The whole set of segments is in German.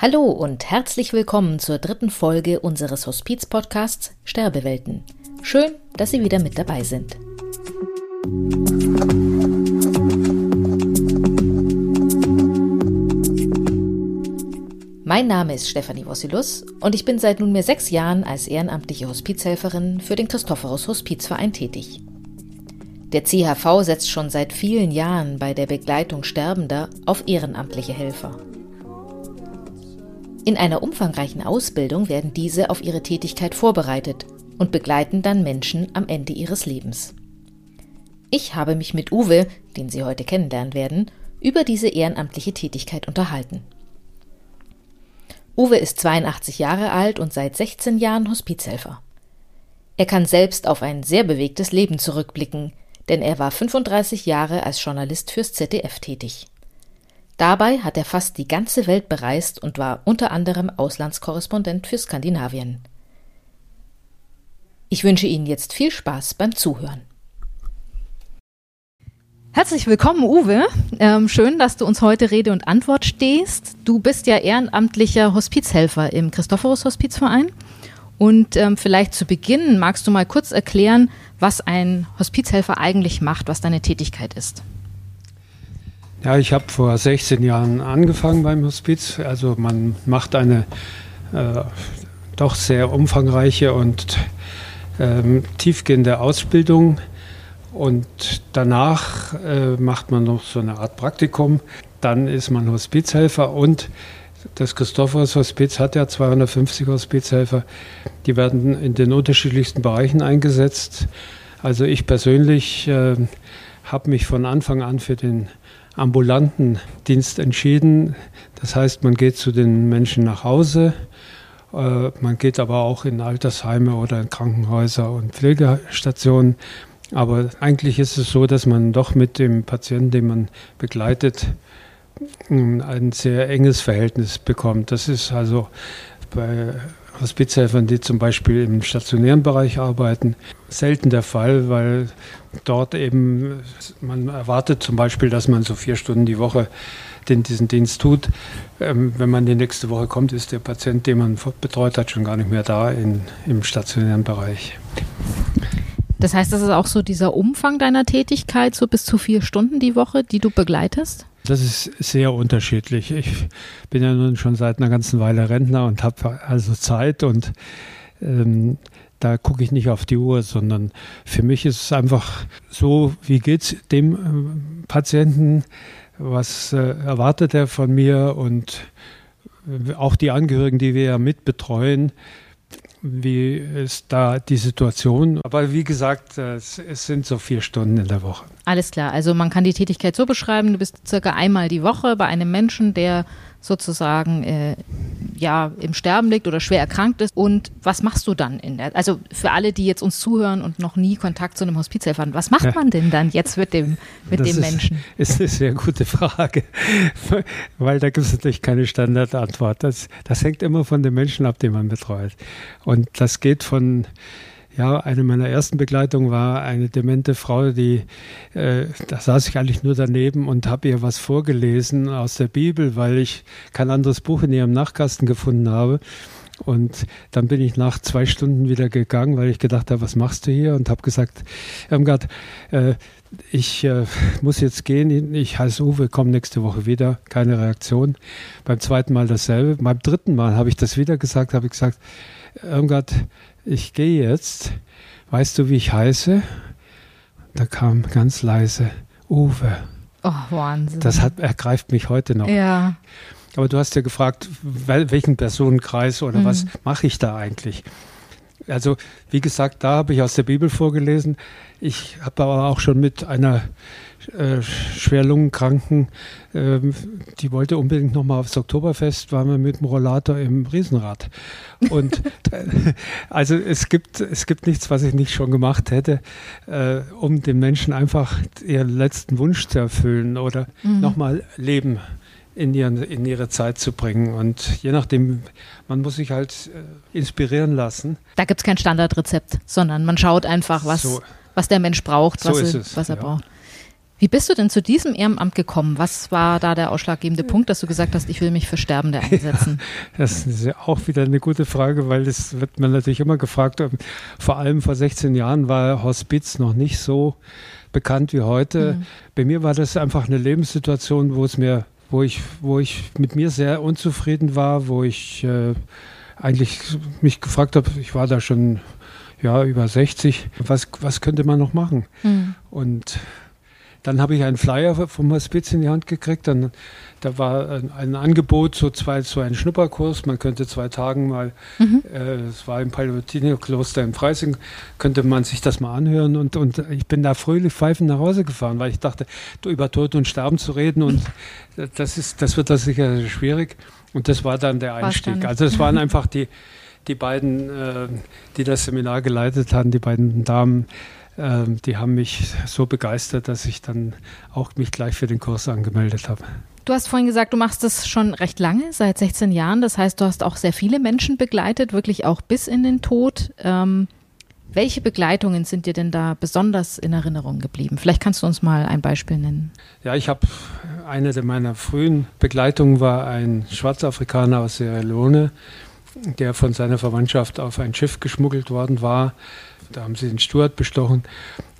Hallo und herzlich willkommen zur dritten Folge unseres Hospiz-Podcasts Sterbewelten. Schön, dass Sie wieder mit dabei sind. Mein Name ist Stefanie Wossilus und ich bin seit nunmehr sechs Jahren als ehrenamtliche Hospizhelferin für den Christophorus Hospizverein tätig. Der CHV setzt schon seit vielen Jahren bei der Begleitung Sterbender auf ehrenamtliche Helfer. In einer umfangreichen Ausbildung werden diese auf ihre Tätigkeit vorbereitet und begleiten dann Menschen am Ende ihres Lebens. Ich habe mich mit Uwe, den Sie heute kennenlernen werden, über diese ehrenamtliche Tätigkeit unterhalten. Uwe ist 82 Jahre alt und seit 16 Jahren Hospizhelfer. Er kann selbst auf ein sehr bewegtes Leben zurückblicken, denn er war 35 Jahre als Journalist fürs ZDF tätig. Dabei hat er fast die ganze Welt bereist und war unter anderem Auslandskorrespondent für Skandinavien. Ich wünsche Ihnen jetzt viel Spaß beim Zuhören. Herzlich willkommen, Uwe. Ähm, schön, dass du uns heute Rede und Antwort stehst. Du bist ja ehrenamtlicher Hospizhelfer im Christophorus Hospizverein. Und ähm, vielleicht zu Beginn magst du mal kurz erklären, was ein Hospizhelfer eigentlich macht, was deine Tätigkeit ist. Ja, ich habe vor 16 Jahren angefangen beim Hospiz. Also man macht eine äh, doch sehr umfangreiche und ähm, tiefgehende Ausbildung und danach äh, macht man noch so eine Art Praktikum. Dann ist man Hospizhelfer und das Christophorus Hospiz hat ja 250 Hospizhelfer. Die werden in den unterschiedlichsten Bereichen eingesetzt. Also ich persönlich äh, habe mich von Anfang an für den ambulanten Dienst entschieden. Das heißt, man geht zu den Menschen nach Hause, äh, man geht aber auch in Altersheime oder in Krankenhäuser und Pflegestationen. Aber eigentlich ist es so, dass man doch mit dem Patienten, den man begleitet, ein sehr enges Verhältnis bekommt. Das ist also bei Hospizhelfern, die zum Beispiel im stationären Bereich arbeiten, selten der Fall, weil dort eben man erwartet zum Beispiel, dass man so vier Stunden die Woche den, diesen Dienst tut. Ähm, wenn man die nächste Woche kommt, ist der Patient, den man betreut hat, schon gar nicht mehr da in, im stationären Bereich. Das heißt, das ist auch so dieser Umfang deiner Tätigkeit, so bis zu vier Stunden die Woche, die du begleitest? Das ist sehr unterschiedlich. Ich bin ja nun schon seit einer ganzen Weile Rentner und habe also Zeit und ähm, da gucke ich nicht auf die Uhr, sondern für mich ist es einfach so, wie geht es dem äh, Patienten, was äh, erwartet er von mir und äh, auch die Angehörigen, die wir ja mitbetreuen, wie ist da die Situation? Aber wie gesagt, es, es, sind so vier Stunden in der Woche. Alles klar. Also man kann die Tätigkeit so beschreiben, du bist circa einmal die Woche bei einem Menschen, der sozusagen äh, ja im Sterben liegt oder schwer erkrankt ist. Und was machst du dann in der? Also für alle, die jetzt uns zuhören und noch nie Kontakt zu einem Hospizhelfer hatten, was macht man denn dann jetzt mit dem mit das dem ist, Menschen? Ist eine sehr gute Frage, weil da gibt es natürlich keine Standardantwort. Das, das hängt immer von dem Menschen ab, den man betreut. Und das geht von ja, eine meiner ersten Begleitungen war eine demente Frau, die, äh, da saß ich eigentlich nur daneben und habe ihr was vorgelesen aus der Bibel, weil ich kein anderes Buch in ihrem Nachkasten gefunden habe. Und dann bin ich nach zwei Stunden wieder gegangen, weil ich gedacht habe, was machst du hier? Und habe gesagt, Irmgard, äh, ich äh, muss jetzt gehen. Ich heiße Uwe, komme nächste Woche wieder. Keine Reaktion. Beim zweiten Mal dasselbe. Beim dritten Mal habe ich das wieder gesagt, habe ich gesagt, Irmgard, ich gehe jetzt, weißt du, wie ich heiße? Da kam ganz leise, Uwe. Oh, Wahnsinn. Das hat, ergreift mich heute noch. Ja. Aber du hast ja gefragt, welchen Personenkreis oder mhm. was mache ich da eigentlich? Also, wie gesagt, da habe ich aus der Bibel vorgelesen. Ich habe aber auch schon mit einer äh, Schwerlungenkranken, äh, die wollte unbedingt nochmal aufs Oktoberfest, waren wir mit dem Rollator im Riesenrad. Und äh, also es gibt, es gibt nichts, was ich nicht schon gemacht hätte, äh, um den Menschen einfach ihren letzten Wunsch zu erfüllen oder mhm. nochmal Leben in, ihren, in ihre Zeit zu bringen. Und je nachdem, man muss sich halt äh, inspirieren lassen. Da gibt es kein Standardrezept, sondern man schaut einfach, was, so, was der Mensch braucht, was, so er, was er ja. braucht. Wie bist du denn zu diesem Ehrenamt gekommen? Was war da der ausschlaggebende Punkt, dass du gesagt hast, ich will mich für Sterbende einsetzen? Ja, das ist ja auch wieder eine gute Frage, weil das wird man natürlich immer gefragt. Vor allem vor 16 Jahren war Hospiz noch nicht so bekannt wie heute. Mhm. Bei mir war das einfach eine Lebenssituation, wo es mir, wo ich, wo ich mit mir sehr unzufrieden war, wo ich äh, eigentlich mich gefragt habe, ich war da schon ja über 60, was, was könnte man noch machen? Mhm. Und dann habe ich einen Flyer vom Hospiz in die Hand gekriegt. Dann, da war ein, ein Angebot, so, zwei, so ein Schnupperkurs. Man könnte zwei Tagen mal, mhm. äh, es war im Pallottiner-Kloster in Freising, könnte man sich das mal anhören. Und, und ich bin da fröhlich pfeifend nach Hause gefahren, weil ich dachte, über Tod und Sterben zu reden und das, ist, das wird das sicher schwierig. Und das war dann der Einstieg. Also es waren einfach die, die beiden, äh, die das Seminar geleitet haben, die beiden Damen, ähm, die haben mich so begeistert, dass ich dann auch mich gleich für den Kurs angemeldet habe. Du hast vorhin gesagt, du machst das schon recht lange, seit 16 Jahren. Das heißt, du hast auch sehr viele Menschen begleitet, wirklich auch bis in den Tod. Ähm, welche Begleitungen sind dir denn da besonders in Erinnerung geblieben? Vielleicht kannst du uns mal ein Beispiel nennen. Ja, ich habe eine meiner frühen Begleitungen war ein Schwarzafrikaner aus Sierra Leone, der von seiner Verwandtschaft auf ein Schiff geschmuggelt worden war da haben sie den Stuart bestochen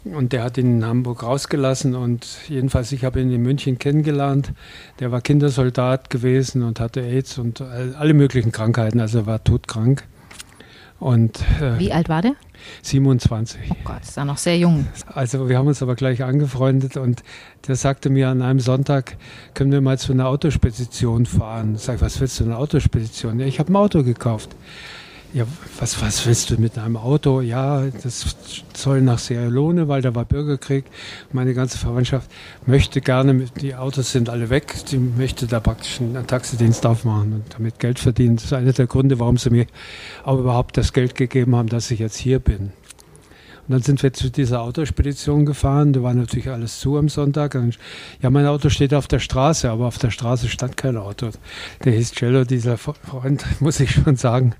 und der hat ihn in Hamburg rausgelassen und jedenfalls, ich habe ihn in München kennengelernt. Der war Kindersoldat gewesen und hatte AIDS und alle möglichen Krankheiten, also er war todkrank. Und, äh, Wie alt war der? 27. Oh Gott, ist er noch sehr jung. Also wir haben uns aber gleich angefreundet und der sagte mir an einem Sonntag, können wir mal zu einer Autospedition fahren. Ich sage, was willst du, eine Autospedition? Ja, ich habe ein Auto gekauft ja, was, was willst du mit einem Auto? Ja, das soll nach Sierra Leone, weil da war Bürgerkrieg. Meine ganze Verwandtschaft möchte gerne, die Autos sind alle weg, die möchte da praktisch einen Taxidienst aufmachen und damit Geld verdienen. Das ist einer der Gründe, warum sie mir auch überhaupt das Geld gegeben haben, dass ich jetzt hier bin. Und dann sind wir zu dieser Autospedition gefahren. Da war natürlich alles zu am Sonntag. Und, ja, mein Auto steht auf der Straße, aber auf der Straße stand kein Auto. Der hieß Cello, dieser Freund, muss ich schon sagen.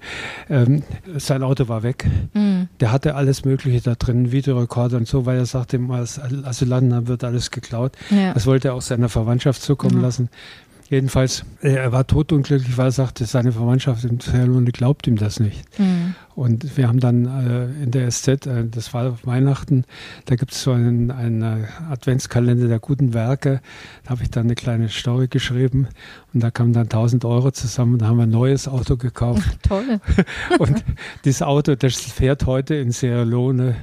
Ähm, sein Auto war weg. Mhm. Der hatte alles Mögliche da drin, Videorekorder und so, weil er sagte, als Asylanten wird alles geklaut. Ja. Das wollte er auch seiner Verwandtschaft zukommen mhm. lassen. Jedenfalls, äh, er war totunglücklich, weil er sagte, seine Verwandtschaft in Sierra Leone glaubt ihm das nicht. Mhm. Und wir haben dann äh, in der SZ, äh, das war Weihnachten, da gibt es so einen, einen Adventskalender der guten Werke. Da habe ich dann eine kleine Story geschrieben und da kamen dann 1000 Euro zusammen und da haben wir ein neues Auto gekauft. Toll. und dieses Auto, das fährt heute in Sierra Leone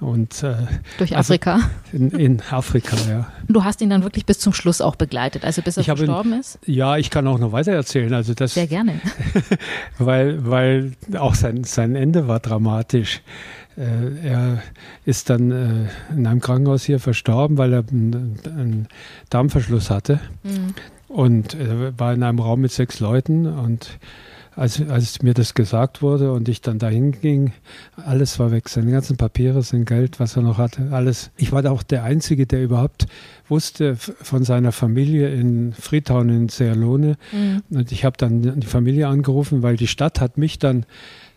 und, äh, Durch also Afrika? Also in, in, Afrika, ja. Du hast ihn dann wirklich bis zum Schluss auch begleitet, also bis er verstorben ihn, ist? Ja, ich kann auch noch weiter erzählen. Also das, Sehr gerne. weil, weil auch sein, sein Ende war dramatisch. Äh, er ist dann äh, in einem Krankenhaus hier verstorben, weil er einen, einen Darmverschluss hatte. Mhm. Und er war in einem Raum mit sechs Leuten und als, als mir das gesagt wurde und ich dann dahin ging, alles war weg. Seine ganzen Papiere, sein Geld, was er noch hatte, alles. Ich war auch der Einzige, der überhaupt wusste von seiner Familie in Freetown in Serlone. Mhm. Und ich habe dann die Familie angerufen, weil die Stadt hat mich dann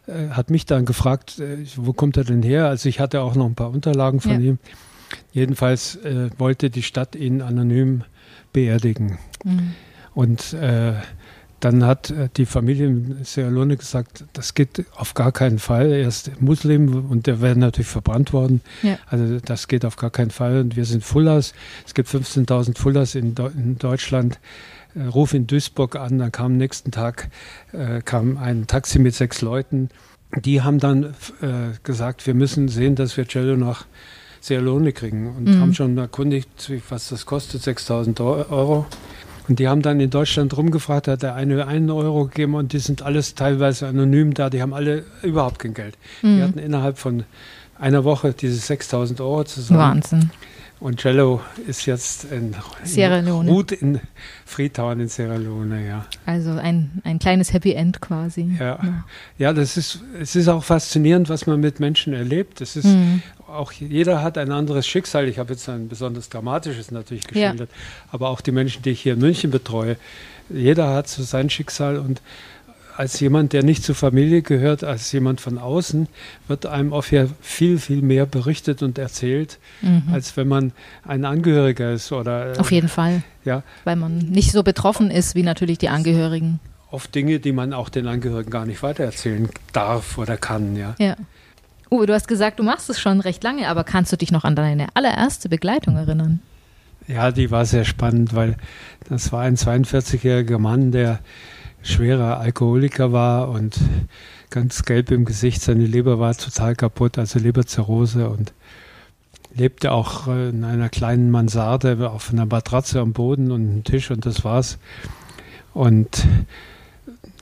äh, hat mich dann gefragt, äh, wo kommt er denn her? Also ich hatte auch noch ein paar Unterlagen von ja. ihm. Jedenfalls äh, wollte die Stadt ihn anonym beerdigen. Mhm. Und äh, dann hat äh, die Familie in Sierra Leone gesagt, das geht auf gar keinen Fall. Er ist Muslim und der wäre natürlich verbrannt worden. Ja. Also das geht auf gar keinen Fall. Und wir sind Fullers. Es gibt 15.000 Fullers in, in Deutschland. Äh, ruf in Duisburg an, dann kam am nächsten Tag äh, kam ein Taxi mit sechs Leuten. Die haben dann äh, gesagt, wir müssen sehen, dass wir Cello nach Sierra Leone kriegen und mhm. haben schon erkundigt, was das kostet, 6.000 Euro. Und die haben dann in Deutschland rumgefragt, hat der eine einen Euro gegeben und die sind alles teilweise anonym da, die haben alle überhaupt kein Geld. Mhm. Die hatten innerhalb von einer Woche diese 6000 Euro zusammen. Wahnsinn. Und Cello ist jetzt in, Sierra Leone. Gut in Freetown in Sierra Leone, ja. Also ein, ein kleines Happy End quasi. Ja. ja, ja das ist, es ist auch faszinierend, was man mit Menschen erlebt. Es ist mhm auch jeder hat ein anderes Schicksal. Ich habe jetzt ein besonders dramatisches natürlich geschildert, ja. aber auch die Menschen, die ich hier in München betreue, jeder hat so sein Schicksal und als jemand, der nicht zur Familie gehört, als jemand von außen, wird einem oft ja viel, viel mehr berichtet und erzählt, mhm. als wenn man ein Angehöriger ist oder. Auf jeden Fall. Ja. Weil man nicht so betroffen ist wie natürlich die Angehörigen. Oft Dinge, die man auch den Angehörigen gar nicht weitererzählen darf oder kann, ja. Ja. Uwe, du hast gesagt, du machst es schon recht lange, aber kannst du dich noch an deine allererste Begleitung erinnern? Ja, die war sehr spannend, weil das war ein 42-jähriger Mann, der schwerer Alkoholiker war und ganz gelb im Gesicht. Seine Leber war total kaputt, also Leberzirrhose und lebte auch in einer kleinen Mansarde auf einer Matratze am Boden und einem Tisch und das war's. Und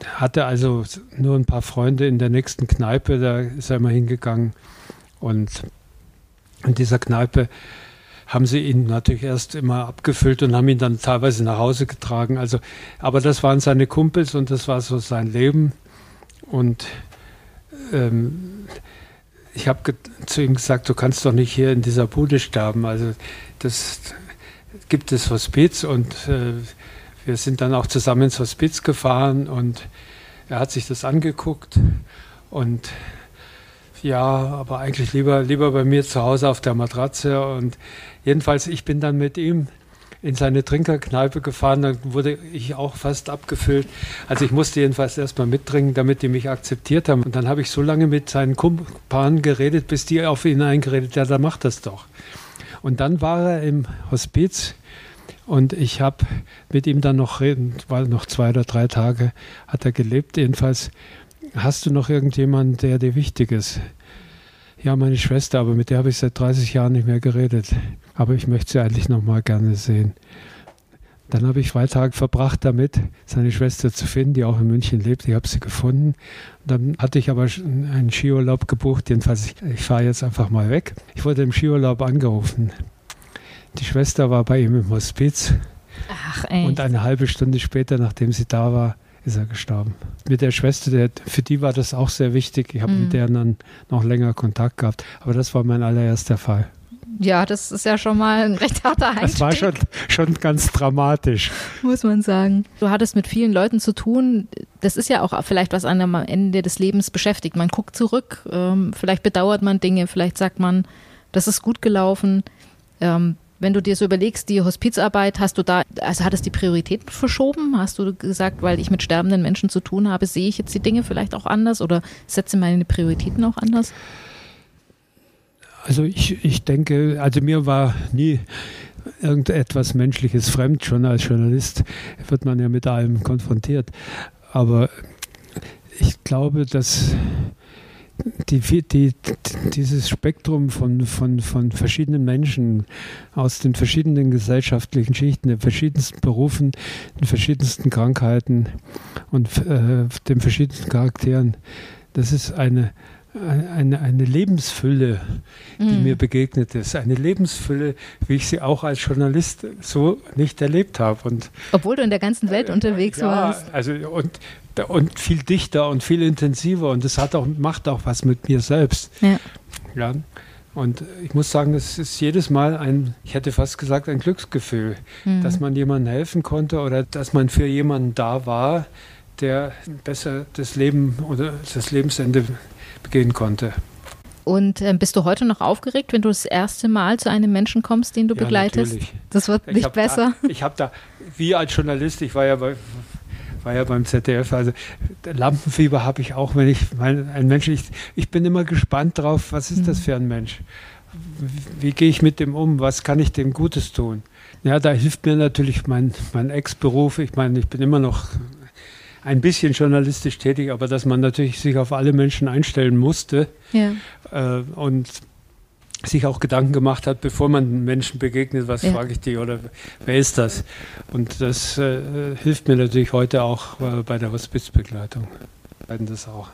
hatte also nur ein paar Freunde in der nächsten Kneipe, da ist er immer hingegangen. Und in dieser Kneipe haben sie ihn natürlich erst immer abgefüllt und haben ihn dann teilweise nach Hause getragen. Also, aber das waren seine Kumpels und das war so sein Leben. Und ähm, ich habe zu ihm gesagt, du kannst doch nicht hier in dieser Bude sterben. Also das gibt es Hospiz und äh, wir sind dann auch zusammen ins Hospiz gefahren und er hat sich das angeguckt und ja, aber eigentlich lieber, lieber bei mir zu Hause auf der Matratze. Und jedenfalls, ich bin dann mit ihm in seine Trinkerkneipe gefahren, dann wurde ich auch fast abgefüllt. Also ich musste jedenfalls erstmal mittrinken, damit die mich akzeptiert haben. Und dann habe ich so lange mit seinen Kumpanen geredet, bis die auf ihn eingeredet, ja, dann macht das doch. Und dann war er im Hospiz und ich habe mit ihm dann noch reden, war noch zwei oder drei Tage, hat er gelebt. Jedenfalls hast du noch irgendjemanden, der dir wichtig ist? Ja, meine Schwester, aber mit der habe ich seit 30 Jahren nicht mehr geredet. Aber ich möchte sie eigentlich noch mal gerne sehen. Dann habe ich zwei Tage verbracht damit, seine Schwester zu finden, die auch in München lebt. Ich habe sie gefunden. Dann hatte ich aber einen Skiurlaub gebucht. Jedenfalls, ich, ich fahre jetzt einfach mal weg. Ich wurde im Skiurlaub angerufen. Die Schwester war bei ihm im Hospiz. Ach, ey. Und eine halbe Stunde später, nachdem sie da war, ist er gestorben. Mit der Schwester, der, für die war das auch sehr wichtig. Ich habe mhm. mit der dann noch länger Kontakt gehabt. Aber das war mein allererster Fall. Ja, das ist ja schon mal ein recht harter Einstieg. Das war schon, schon ganz dramatisch. Muss man sagen. Du hattest mit vielen Leuten zu tun. Das ist ja auch vielleicht, was einem am Ende des Lebens beschäftigt. Man guckt zurück, ähm, vielleicht bedauert man Dinge, vielleicht sagt man, das ist gut gelaufen. Wenn du dir so überlegst, die Hospizarbeit, hast du da, also hat es die Prioritäten verschoben? Hast du gesagt, weil ich mit sterbenden Menschen zu tun habe, sehe ich jetzt die Dinge vielleicht auch anders oder setze meine Prioritäten auch anders? Also ich, ich denke, also mir war nie irgendetwas Menschliches fremd. Schon als Journalist wird man ja mit allem konfrontiert. Aber ich glaube, dass die, die, dieses Spektrum von, von, von verschiedenen Menschen aus den verschiedenen gesellschaftlichen Schichten, den verschiedensten Berufen, den verschiedensten Krankheiten und äh, den verschiedensten Charakteren, das ist eine, eine, eine Lebensfülle, die mm. mir begegnet ist. Eine Lebensfülle, wie ich sie auch als Journalist so nicht erlebt habe. Und, Obwohl du in der ganzen Welt äh, unterwegs ja, warst. Also, und und viel dichter und viel intensiver und das hat auch, macht auch was mit mir selbst. Ja. ja. Und ich muss sagen, es ist jedes Mal ein, ich hätte fast gesagt, ein Glücksgefühl, mhm. dass man jemandem helfen konnte oder dass man für jemanden da war, der besser das Leben oder das Lebensende begehen konnte. Und äh, bist du heute noch aufgeregt, wenn du das erste Mal zu einem Menschen kommst, den du ja, begleitest? Natürlich. Das wird nicht besser. Da, ich habe da, wie als Journalist, ich war ja bei war ja beim ZDF. Also Lampenfieber habe ich auch, wenn ich mein, ein Mensch, ich, ich bin immer gespannt drauf, was ist das mhm. für ein Mensch? Wie, wie gehe ich mit dem um? Was kann ich dem Gutes tun? Ja, da hilft mir natürlich mein, mein Ex-Beruf. Ich meine, ich bin immer noch ein bisschen journalistisch tätig, aber dass man natürlich sich auf alle Menschen einstellen musste. Ja. Äh, und sich auch Gedanken gemacht hat, bevor man Menschen begegnet, was ja. frage ich die oder wer ist das? Und das äh, hilft mir natürlich heute auch äh, bei der Hospizbegleitung. Das auch.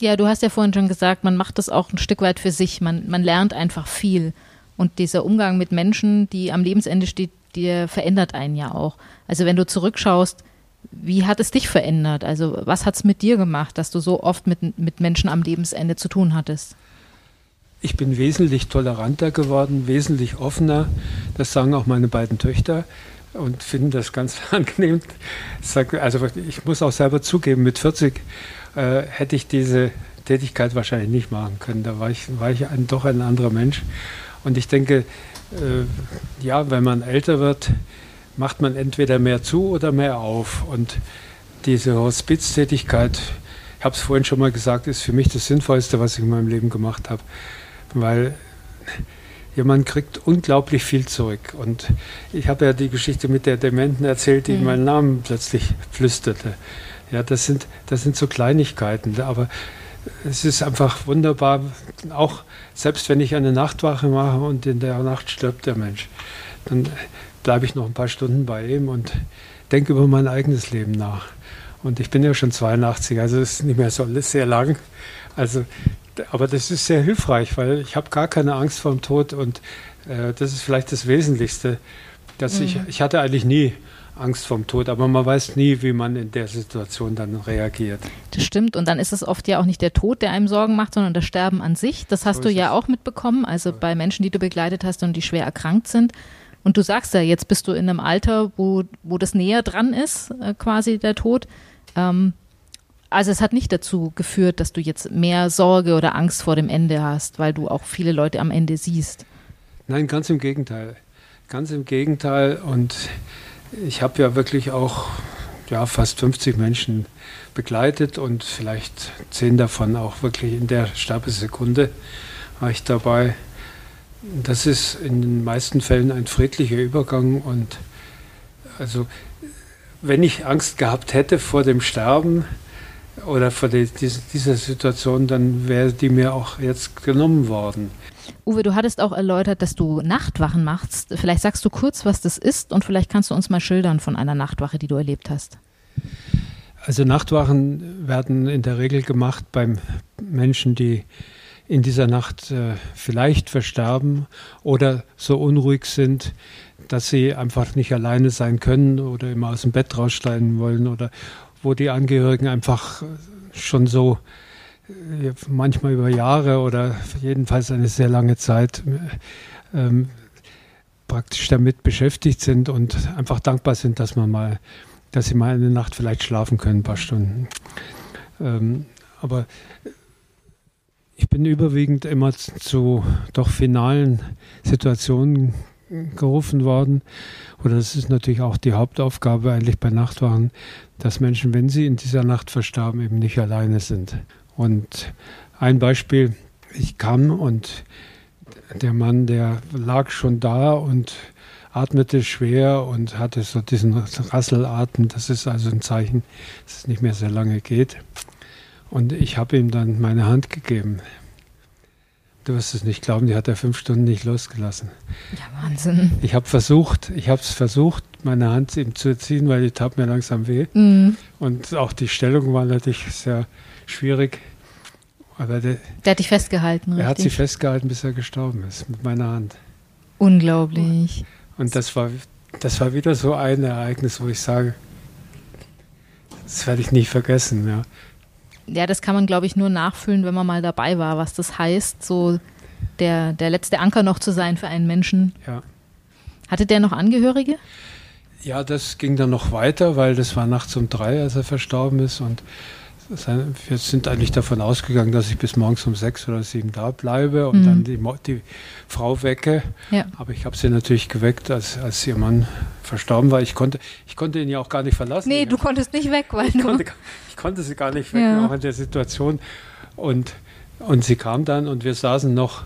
Ja, du hast ja vorhin schon gesagt, man macht das auch ein Stück weit für sich. Man, man lernt einfach viel. Und dieser Umgang mit Menschen, die am Lebensende steht, der verändert einen ja auch. Also wenn du zurückschaust, wie hat es dich verändert? Also was hat es mit dir gemacht, dass du so oft mit, mit Menschen am Lebensende zu tun hattest? Ich bin wesentlich toleranter geworden, wesentlich offener. Das sagen auch meine beiden Töchter. und finden das ganz angenehm. Also ich muss auch selber zugeben, mit 40 äh, hätte ich diese Tätigkeit wahrscheinlich nicht machen können. Da war ich, war ich ein, doch ein anderer Mensch. Und ich denke, äh, ja, wenn man älter wird, macht man entweder mehr zu oder mehr auf. Und diese Hospiztätigkeit, ich habe es vorhin schon mal gesagt, ist für mich das Sinnvollste, was ich in meinem Leben gemacht habe. Weil ja, man kriegt unglaublich viel zurück. Und ich habe ja die Geschichte mit der Dementen erzählt, die mhm. meinen Namen plötzlich flüsterte. Ja, das sind, das sind so Kleinigkeiten. Aber es ist einfach wunderbar, auch selbst wenn ich eine Nachtwache mache und in der Nacht stirbt der Mensch, dann bleibe ich noch ein paar Stunden bei ihm und denke über mein eigenes Leben nach. Und ich bin ja schon 82, also es ist nicht mehr so sehr lang. Also, aber das ist sehr hilfreich, weil ich habe gar keine Angst vor dem Tod und äh, das ist vielleicht das Wesentlichste. Dass mhm. ich, ich hatte eigentlich nie Angst vorm Tod, aber man weiß nie, wie man in der Situation dann reagiert. Das stimmt und dann ist es oft ja auch nicht der Tod, der einem Sorgen macht, sondern das Sterben an sich. Das hast so du ja es. auch mitbekommen, also bei Menschen, die du begleitet hast und die schwer erkrankt sind. Und du sagst ja, jetzt bist du in einem Alter, wo, wo das näher dran ist, äh, quasi der Tod. Ähm, also es hat nicht dazu geführt, dass du jetzt mehr Sorge oder Angst vor dem Ende hast, weil du auch viele Leute am Ende siehst. Nein, ganz im Gegenteil. Ganz im Gegenteil. Und ich habe ja wirklich auch ja, fast 50 Menschen begleitet und vielleicht zehn davon auch wirklich in der Sterbesekunde war ich dabei. Das ist in den meisten Fällen ein friedlicher Übergang und also wenn ich Angst gehabt hätte vor dem Sterben oder vor die, dieser Situation, dann wäre die mir auch jetzt genommen worden. Uwe, du hattest auch erläutert, dass du Nachtwachen machst. Vielleicht sagst du kurz, was das ist und vielleicht kannst du uns mal schildern von einer Nachtwache, die du erlebt hast. Also Nachtwachen werden in der Regel gemacht beim Menschen, die in dieser Nacht äh, vielleicht versterben oder so unruhig sind, dass sie einfach nicht alleine sein können oder immer aus dem Bett raussteigen wollen oder wo die Angehörigen einfach schon so manchmal über Jahre oder jedenfalls eine sehr lange Zeit ähm, praktisch damit beschäftigt sind und einfach dankbar sind, dass man mal, dass sie mal eine Nacht vielleicht schlafen können, ein paar Stunden. Ähm, aber ich bin überwiegend immer zu doch finalen Situationen gerufen worden. Oder das ist natürlich auch die Hauptaufgabe eigentlich bei Nachtwachen, dass Menschen, wenn sie in dieser Nacht verstarben, eben nicht alleine sind. Und ein Beispiel, ich kam und der Mann, der lag schon da und atmete schwer und hatte so diesen Rasselatem. Das ist also ein Zeichen, dass es nicht mehr sehr lange geht. Und ich habe ihm dann meine Hand gegeben. Du wirst es nicht glauben, die hat er fünf Stunden nicht losgelassen. Ja, Wahnsinn. Ich habe versucht, ich habe es versucht, meine Hand ihm zu ziehen, weil die tat mir langsam weh. Mhm. Und auch die Stellung war natürlich sehr schwierig. Aber der, der hat dich festgehalten, richtig? Er hat sie festgehalten, bis er gestorben ist, mit meiner Hand. Unglaublich. Und das war, das war wieder so ein Ereignis, wo ich sage, das werde ich nie vergessen. Ja, ja das kann man, glaube ich, nur nachfühlen, wenn man mal dabei war, was das heißt, so der, der letzte Anker noch zu sein für einen Menschen. Ja. Hatte der noch Angehörige? Ja, das ging dann noch weiter, weil das war nachts um drei, als er verstorben ist. Und wir sind eigentlich davon ausgegangen, dass ich bis morgens um sechs oder sieben da bleibe und mhm. dann die, die, Frau wecke. Ja. Aber ich habe sie natürlich geweckt, als, als ihr Mann verstorben war. Ich konnte, ich konnte ihn ja auch gar nicht verlassen. Nee, du konntest nicht weg, weil ich, du konnte, ich konnte sie gar nicht weg, ja. auch in der Situation. Und, und sie kam dann und wir saßen noch,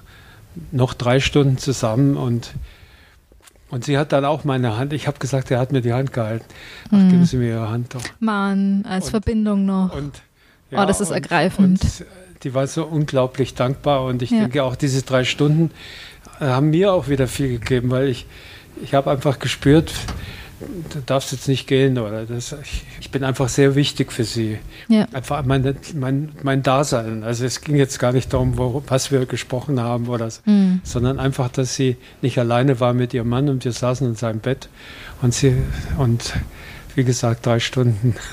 noch drei Stunden zusammen und und sie hat dann auch meine Hand, ich habe gesagt, er hat mir die Hand gehalten. Ach, mhm. geben Sie mir Ihre Hand doch. Mann, als und, Verbindung noch. Und, ja, oh, das ist und, ergreifend. Und die war so unglaublich dankbar und ich ja. denke auch diese drei Stunden haben mir auch wieder viel gegeben, weil ich, ich habe einfach gespürt, du darfst jetzt nicht gehen oder das, ich, ich bin einfach sehr wichtig für sie. Ja. Einfach mein, mein, mein Dasein. Also es ging jetzt gar nicht darum, wo, was wir gesprochen haben oder so, mhm. sondern einfach, dass sie nicht alleine war mit ihrem Mann und wir saßen in seinem Bett und sie und wie gesagt, drei Stunden.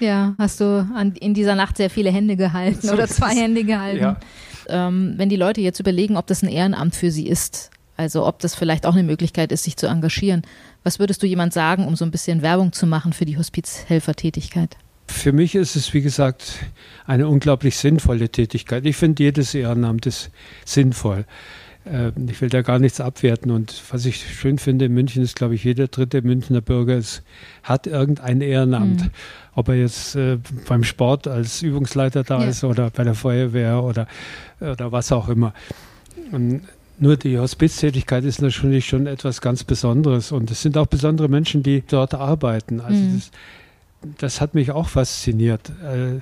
Ja, hast du an, in dieser Nacht sehr viele Hände gehalten so oder zwei Hände gehalten. Ja. Ähm, wenn die Leute jetzt überlegen, ob das ein Ehrenamt für sie ist, Also ob das vielleicht auch eine Möglichkeit ist, sich zu engagieren. Was würdest du jemand sagen, um so ein bisschen Werbung zu machen für die Hospizhelfertätigkeit? Für mich ist es, wie gesagt, eine unglaublich sinnvolle Tätigkeit. Ich finde, jedes Ehrenamt ist sinnvoll. Ähm, ich will da gar nichts abwerten. Und was ich schön finde in München ist, glaube ich, jeder dritte Münchner Bürger ist, hat irgendein Ehrenamt. Mhm. Ob er jetzt äh, beim Sport als Übungsleiter da ja. ist oder bei der Feuerwehr oder, oder was auch immer. Und nur die Hospiztätigkeit ist natürlich schon etwas ganz Besonderes. Und es sind auch besondere Menschen, die dort arbeiten. Also mhm. das, das hat mich auch fasziniert. Äh,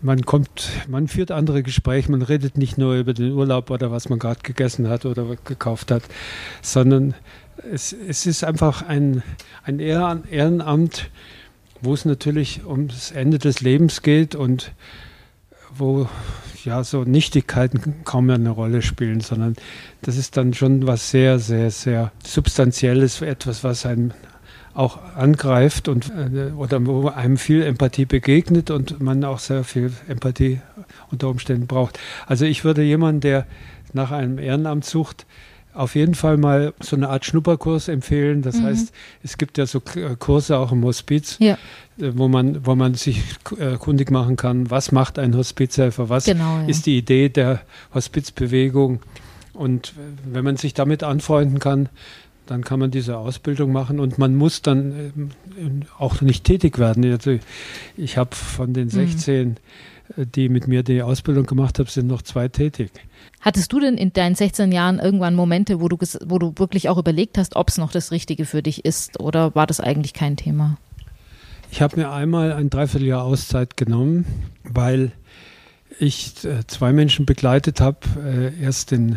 man kommt, man führt andere Gespräche, man redet nicht nur über den Urlaub oder was man gerade gegessen hat oder gekauft hat, sondern es, es ist einfach ein, ein Ehrenamt, wo es natürlich um das Ende des Lebens geht und wo ja so Nichtigkeiten kaum mehr eine Rolle spielen, sondern das ist dann schon was sehr, sehr, sehr Substanzielles, etwas, was einen auch angreift und äh, oder wo einem viel Empathie begegnet und man auch sehr viel Empathie unter Umständen braucht. Also ich würde jemanden, der nach einem Ehrenamt sucht, auf jeden Fall mal so eine Art Schnupperkurs empfehlen. Das mhm. heißt, es gibt ja so äh, Kurse auch im Hospiz, ja. Äh, wo, man, wo man sich kundig machen kann, was macht ein Hospizhelfer, was genau, ja. ist die Idee der Hospizbewegung. Und wenn man sich damit anfreunden kann, dann kann man diese Ausbildung machen und man muss dann äh, auch nicht tätig werden. Also ich habe von den 16, mhm. Äh, die mit mir die Ausbildung gemacht haben, sind noch zwei tätig. Hattest du denn in deinen 16 Jahren irgendwann Momente, wo du, wo du wirklich auch überlegt hast, ob es noch das Richtige für dich ist oder war das eigentlich kein Thema? Ich habe mir einmal ein Dreivierteljahr Auszeit genommen, weil ich äh, zwei Menschen begleitet habe. erst den,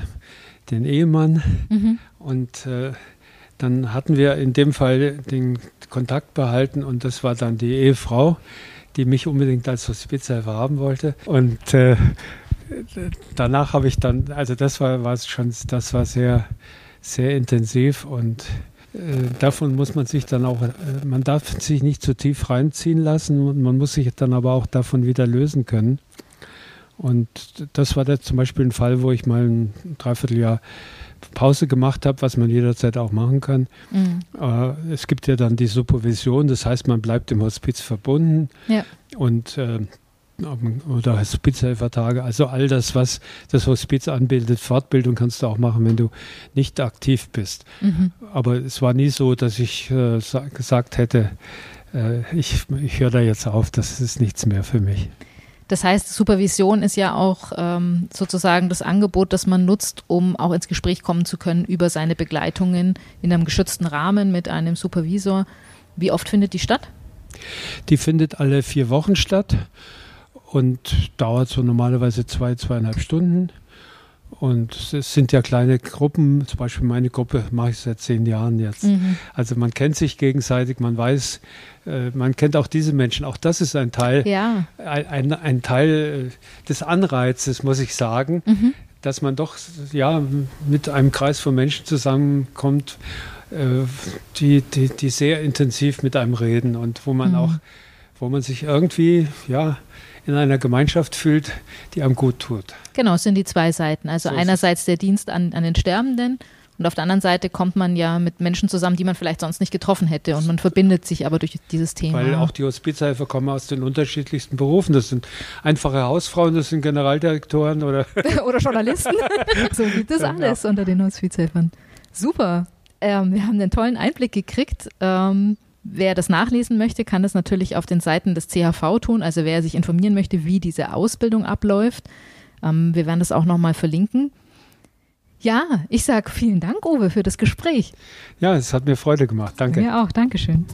den Ehemann mhm. und äh, dann hatten wir in dem Fall den Kontakt behalten und das war dann die Ehefrau, die mich unbedingt als Hospizhelfer haben wollte. Und äh, danach habe ich dann, also das war, war schon, das war sehr, sehr intensiv und äh, davon muss man sich dann auch, äh, man darf sich nicht zu tief reinziehen lassen, man muss sich dann aber auch davon wieder lösen können. Und das war da zum Beispiel ein Fall, wo ich mal ein Dreivierteljahr Pause gemacht habe, was man jederzeit auch machen kann. Mhm. Äh, es gibt ja dann die Supervision, das heißt, man bleibt im Hospiz verbunden ja. und äh, oder Hospizhelfertage, also all das, was das Hospiz anbietet. Fortbildung kannst du auch machen, wenn du nicht aktiv bist. Mhm. Aber es war nie so, dass ich äh, gesagt hätte, äh, ich, ich höre da jetzt auf, das ist nichts mehr für mich. Das heißt, Supervision ist ja auch ähm, sozusagen das Angebot, das man nutzt, um auch ins Gespräch kommen zu können über seine Begleitungen in einem geschützten Rahmen mit einem Supervisor. Wie oft findet die statt? Die findet alle vier Wochen statt und dauert so normalerweise zwei, zweieinhalb Stunden. Und es sind ja kleine Gruppen, zum Beispiel meine Gruppe mache ich seit zehn Jahren jetzt. Mhm. Also man kennt sich gegenseitig, man weiß, äh, man kennt auch diese Menschen. Auch das ist ein Teil, ja. ein, ein, Teil äh, des Anreizes, muss ich sagen, mhm. dass man doch ja, mit einem Kreis von Menschen zusammenkommt, äh, die, die, die sehr intensiv mit einem reden und wo man mhm. auch, wo man sich irgendwie, ja, in einer Gemeinschaft fühlt, die einem gut tut. Genau, es sind die zwei Seiten. Also so einerseits der Dienst an, an den Sterbenden und auf der anderen Seite kommt man ja mit Menschen zusammen, die man vielleicht sonst nicht getroffen hätte und man verbindet sich aber durch dieses Thema. Weil auch die Hospizhelfer kommen aus den unterschiedlichsten Berufen. Das sind einfache Hausfrauen, das sind Generaldirektoren oder, oder Journalisten. so gibt es alles ja. unter den Hospizhelfern. Super. Ähm, wir haben einen tollen Einblick gekriegt. Ähm, Wer das nachlesen möchte, kann das natürlich auf den Seiten des CHV tun. Also wer sich informieren möchte, wie diese Ausbildung abläuft. Ähm, wir werden das auch nochmal verlinken. Ja, ich sage vielen Dank, Uwe, für das Gespräch. Ja, es hat mir Freude gemacht. Danke. Mir auch. Dankeschön.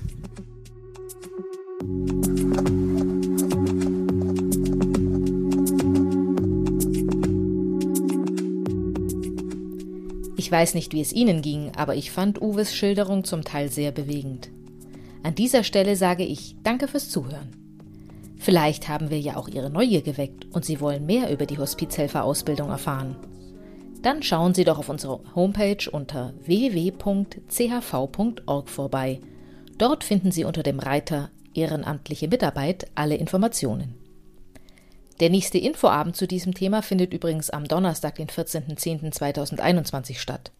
Ich weiß nicht, wie es Ihnen ging, aber ich fand Uwes Schilderung zum Teil sehr bewegend. An dieser Stelle sage ich Danke fürs Zuhören. Vielleicht haben wir ja auch Ihre Neugier geweckt und Sie wollen mehr über die Hospizhelferausbildung erfahren. Dann schauen Sie doch auf unserer Homepage unter www.chv.org vorbei. Dort finden Sie unter dem Reiter Ehrenamtliche Mitarbeit alle Informationen. Der nächste Infoabend zu diesem Thema findet übrigens am Donnerstag, den 14.10.2021 statt.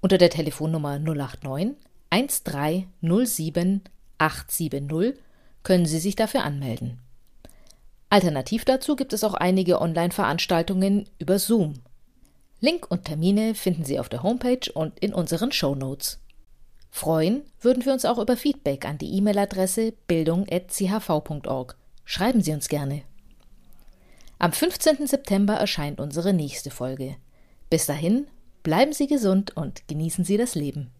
Unter der Telefonnummer 089 1307 870 können Sie sich dafür anmelden. Alternativ dazu gibt es auch einige Online-Veranstaltungen über Zoom. Link und Termine finden Sie auf der Homepage und in unseren Show Notes. Freuen würden wir uns auch über Feedback an die E-Mail-Adresse bildung.chv.org. Schreiben Sie uns gerne. Am 15. September erscheint unsere nächste Folge. Bis dahin, bleiben Sie gesund und genießen Sie das Leben.